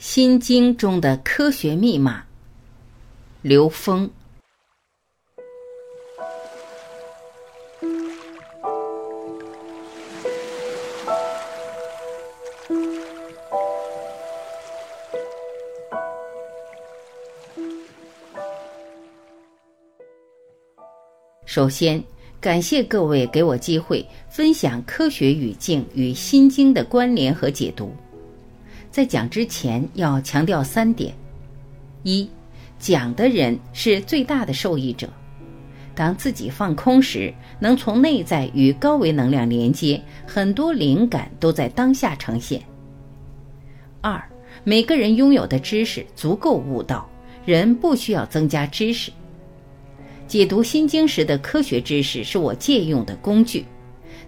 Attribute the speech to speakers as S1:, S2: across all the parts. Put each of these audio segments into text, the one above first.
S1: 心经中的科学密码，刘峰。首先，感谢各位给我机会分享科学语境与心经的关联和解读。在讲之前，要强调三点：一，讲的人是最大的受益者，当自己放空时，能从内在与高维能量连接，很多灵感都在当下呈现。二，每个人拥有的知识足够悟道，人不需要增加知识。解读心经时的科学知识是我借用的工具，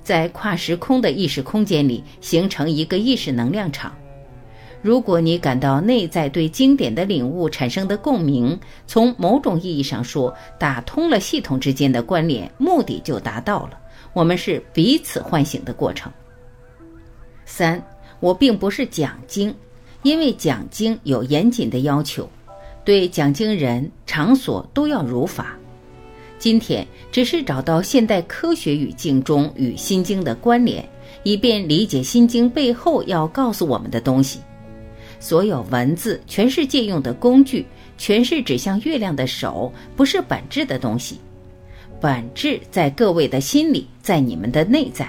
S1: 在跨时空的意识空间里形成一个意识能量场。如果你感到内在对经典的领悟产生的共鸣，从某种意义上说，打通了系统之间的关联，目的就达到了。我们是彼此唤醒的过程。三，我并不是讲经，因为讲经有严谨的要求，对讲经人、场所都要如法。今天只是找到现代科学语境中与《心经》的关联，以便理解《心经》背后要告诉我们的东西。所有文字全是借用的工具，全是指向月亮的手，不是本质的东西。本质在各位的心里，在你们的内在。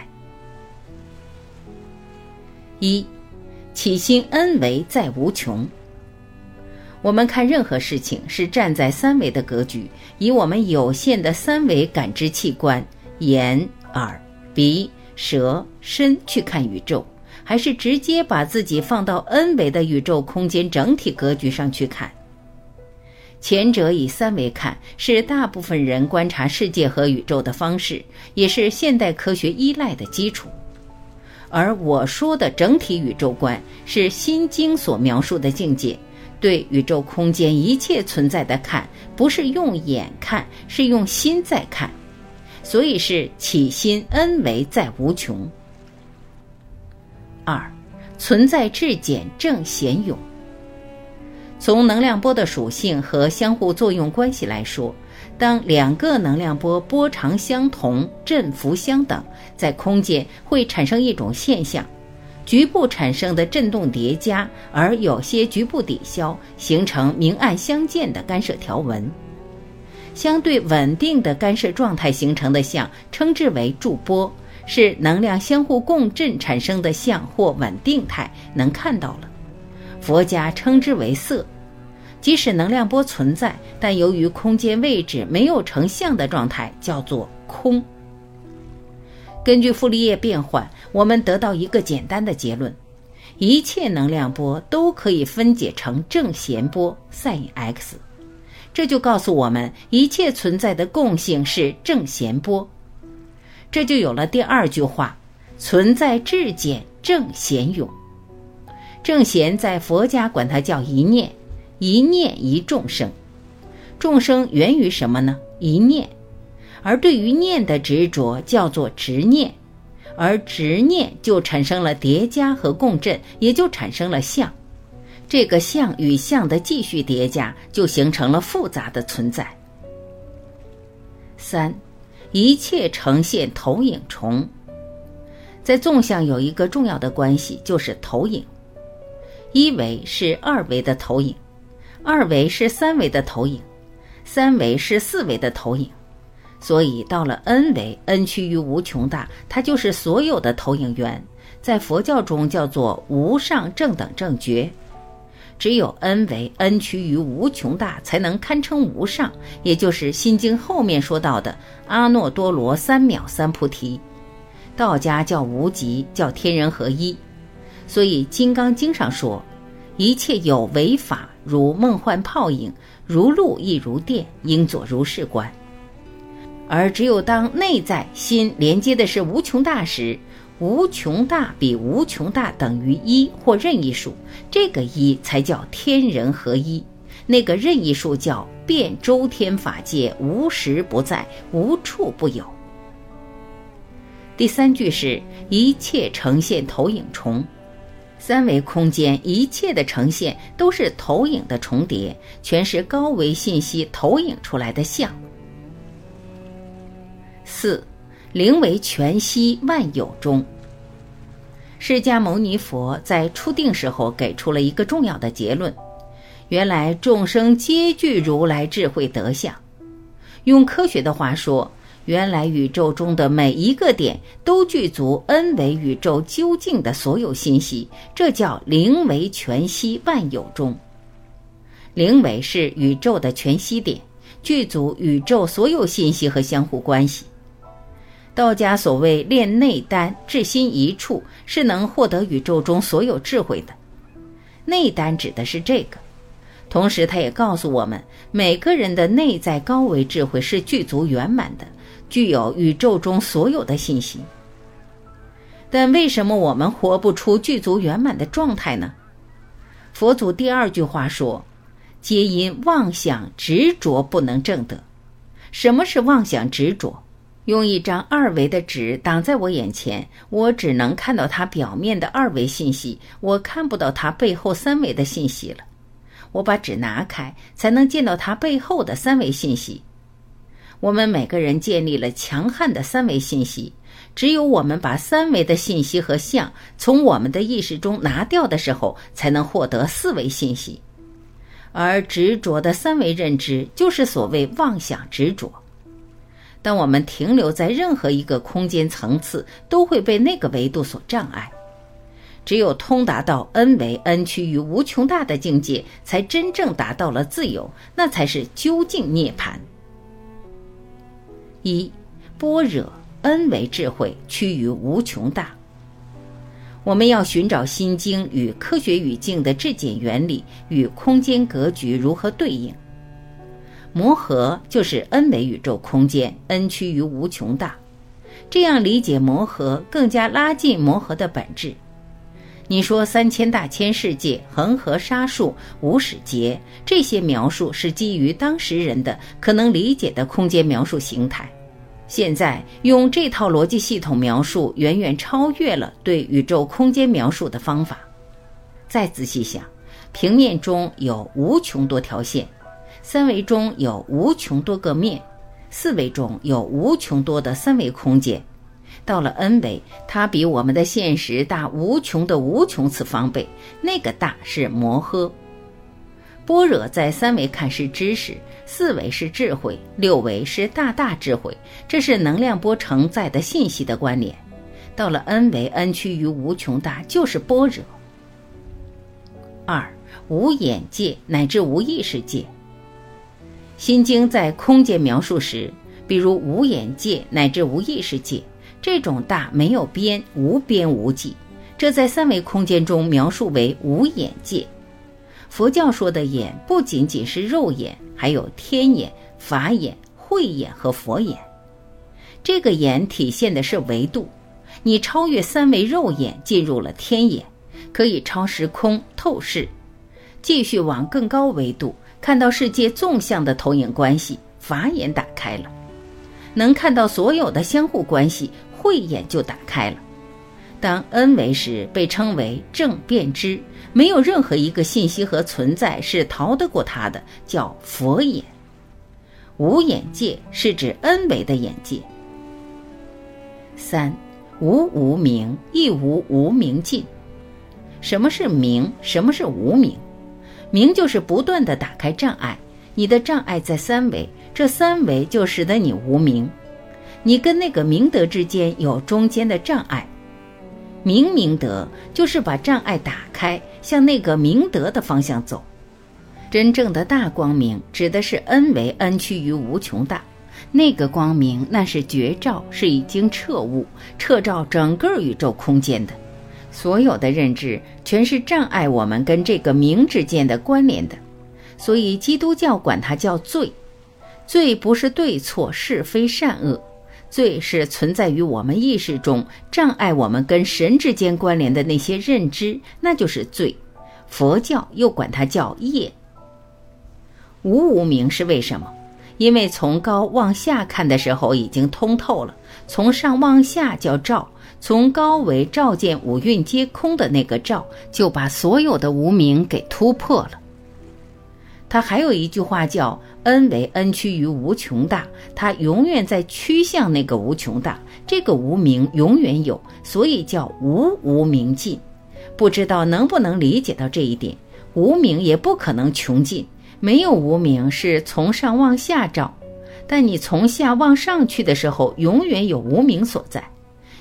S1: 一，起心恩为在无穷。我们看任何事情是站在三维的格局，以我们有限的三维感知器官——眼、耳、鼻、舌、身去看宇宙，还是直接把自己放到 n 维的宇宙空间整体格局上去看？前者以三维看，是大部分人观察世界和宇宙的方式，也是现代科学依赖的基础。而我说的整体宇宙观，是《心经》所描述的境界。对宇宙空间一切存在的看，不是用眼看，是用心在看，所以是起心恩为在无穷。二，存在质简正显勇。从能量波的属性和相互作用关系来说，当两个能量波波长相同、振幅相等，在空间会产生一种现象。局部产生的振动叠加，而有些局部抵消，形成明暗相间的干涉条纹。相对稳定的干涉状态形成的像，称之为驻波，是能量相互共振产生的像或稳定态，能看到了。佛家称之为色。即使能量波存在，但由于空间位置没有成像的状态，叫做空。根据傅立叶变换，我们得到一个简单的结论：一切能量波都可以分解成正弦波 sin x。这就告诉我们，一切存在的共性是正弦波。这就有了第二句话：存在质简正弦勇。正弦在佛家管它叫一念，一念一众生。众生源于什么呢？一念。而对于念的执着叫做执念，而执念就产生了叠加和共振，也就产生了相。这个相与相的继续叠加，就形成了复杂的存在。三，一切呈现投影重。在纵向有一个重要的关系，就是投影。一维是二维的投影，二维是三维的投影，三维是四维的投影。所以到了 n 维，n 趋于无穷大，它就是所有的投影源，在佛教中叫做无上正等正觉。只有 n 为，n 趋于无穷大，才能堪称无上，也就是《心经》后面说到的阿耨多罗三藐三菩提。道家叫无极，叫天人合一。所以《金刚经》上说，一切有为法，如梦幻泡影，如露亦如电，应作如是观。而只有当内在心连接的是无穷大时，无穷大比无穷大等于一或任意数，这个一才叫天人合一。那个任意数叫遍周天法界，无时不在，无处不有。第三句是一切呈现投影重，三维空间一切的呈现都是投影的重叠，全是高维信息投影出来的像。四，灵为全息万有中。释迦牟尼佛在初定时候给出了一个重要的结论：原来众生皆具如来智慧德相。用科学的话说。原来宇宙中的每一个点都具足 n 维宇宙究竟的所有信息，这叫灵为全息万有中。灵为是宇宙的全息点，具足宇宙所有信息和相互关系。道家所谓炼内丹，至心一处，是能获得宇宙中所有智慧的。内丹指的是这个，同时他也告诉我们，每个人的内在高维智慧是具足圆满的。具有宇宙中所有的信息，但为什么我们活不出具足圆满的状态呢？佛祖第二句话说：“皆因妄想执着不能证得。”什么是妄想执着？用一张二维的纸挡在我眼前，我只能看到它表面的二维信息，我看不到它背后三维的信息了。我把纸拿开，才能见到它背后的三维信息。我们每个人建立了强悍的三维信息，只有我们把三维的信息和相从我们的意识中拿掉的时候，才能获得四维信息。而执着的三维认知就是所谓妄想执着。当我们停留在任何一个空间层次，都会被那个维度所障碍。只有通达到 n 维 n 趋于无穷大的境界，才真正达到了自由，那才是究竟涅槃。一般若 n 为智慧趋于无穷大。我们要寻找《心经》与科学语境的质检原理与空间格局如何对应。摩诃就是 n 维宇宙空间，n 趋于无穷大。这样理解摩诃，更加拉近摩诃的本质。你说三千大千世界、恒河沙数、无始劫，这些描述是基于当时人的可能理解的空间描述形态。现在用这套逻辑系统描述，远远超越了对宇宙空间描述的方法。再仔细想，平面中有无穷多条线，三维中有无穷多个面，四维中有无穷多的三维空间。到了 n 维，它比我们的现实大无穷的无穷次方倍。那个大是摩诃。般若在三维看是知识，四维是智慧，六维是大大智慧。这是能量波承载的信息的关联。到了 n 维，n 趋于无穷大，就是般若。二无眼界乃至无意识界。心经在空间描述时，比如无眼界乃至无意识界。这种大没有边，无边无际，这在三维空间中描述为无眼界。佛教说的眼不仅仅是肉眼，还有天眼、法眼、慧眼和佛眼。这个眼体现的是维度，你超越三维肉眼，进入了天眼，可以超时空透视，继续往更高维度看到世界纵向的投影关系。法眼打开了，能看到所有的相互关系。慧眼就打开了。当 n 维时，被称为正辨知，没有任何一个信息和存在是逃得过它的，叫佛眼。无眼界是指 n 维的眼界。三无无明，亦无无明尽。什么是明？什么是无明？明就是不断的打开障碍，你的障碍在三维，这三维就使得你无明。你跟那个明德之间有中间的障碍，明明德就是把障碍打开，向那个明德的方向走。真正的大光明指的是 n 为 n 趋于无穷大，那个光明那是绝照，是已经彻悟，彻照整个宇宙空间的。所有的认知全是障碍我们跟这个明之间的关联的，所以基督教管它叫罪。罪不是对错是非善恶。罪是存在于我们意识中，障碍我们跟神之间关联的那些认知，那就是罪。佛教又管它叫业。无无明是为什么？因为从高往下看的时候已经通透了，从上往下叫照，从高维照见五蕴皆空的那个照，就把所有的无明给突破了。他还有一句话叫“恩为恩趋于无穷大”，他永远在趋向那个无穷大，这个无明永远有，所以叫无无明尽。不知道能不能理解到这一点？无明也不可能穷尽。没有无名是从上往下照，但你从下往上去的时候，永远有无名所在，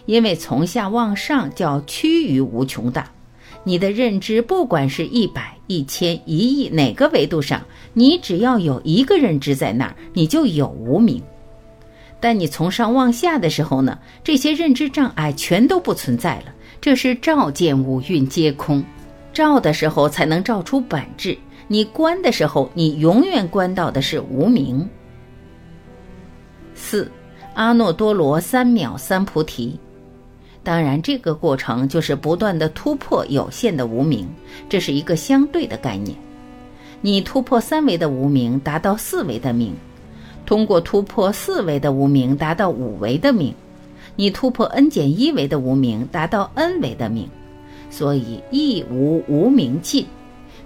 S1: 因为从下往上叫趋于无穷大。你的认知不管是一百、一千、一亿哪个维度上，你只要有一个认知在那儿，你就有无名。但你从上往下的时候呢，这些认知障碍全都不存在了，这是照见五蕴皆空，照的时候才能照出本质。你观的时候，你永远观到的是无名。四，阿耨多罗三藐三菩提。当然，这个过程就是不断的突破有限的无名，这是一个相对的概念。你突破三维的无名，达到四维的名；通过突破四维的无名，达到五维的名；你突破 n 减一维的无名，达到 n 维的名。所以，一无无名尽。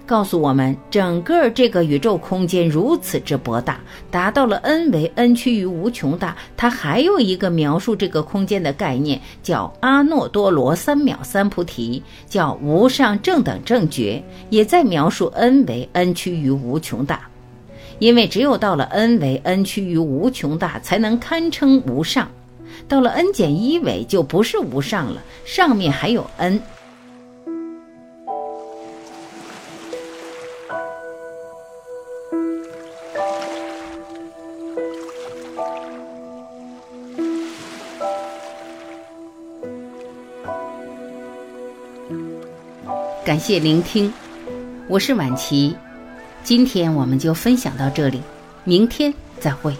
S1: 告诉我们，整个这个宇宙空间如此之博大，达到了 n 为 n 趋于无穷大。它还有一个描述这个空间的概念，叫阿耨多罗三藐三菩提，叫无上正等正觉，也在描述 n 为 n 趋于无穷大。因为只有到了 n 为 n 趋于无穷大，才能堪称无上。到了 n 减一维就不是无上了，上面还有 n。感谢聆听，我是晚琪，今天我们就分享到这里，明天再会。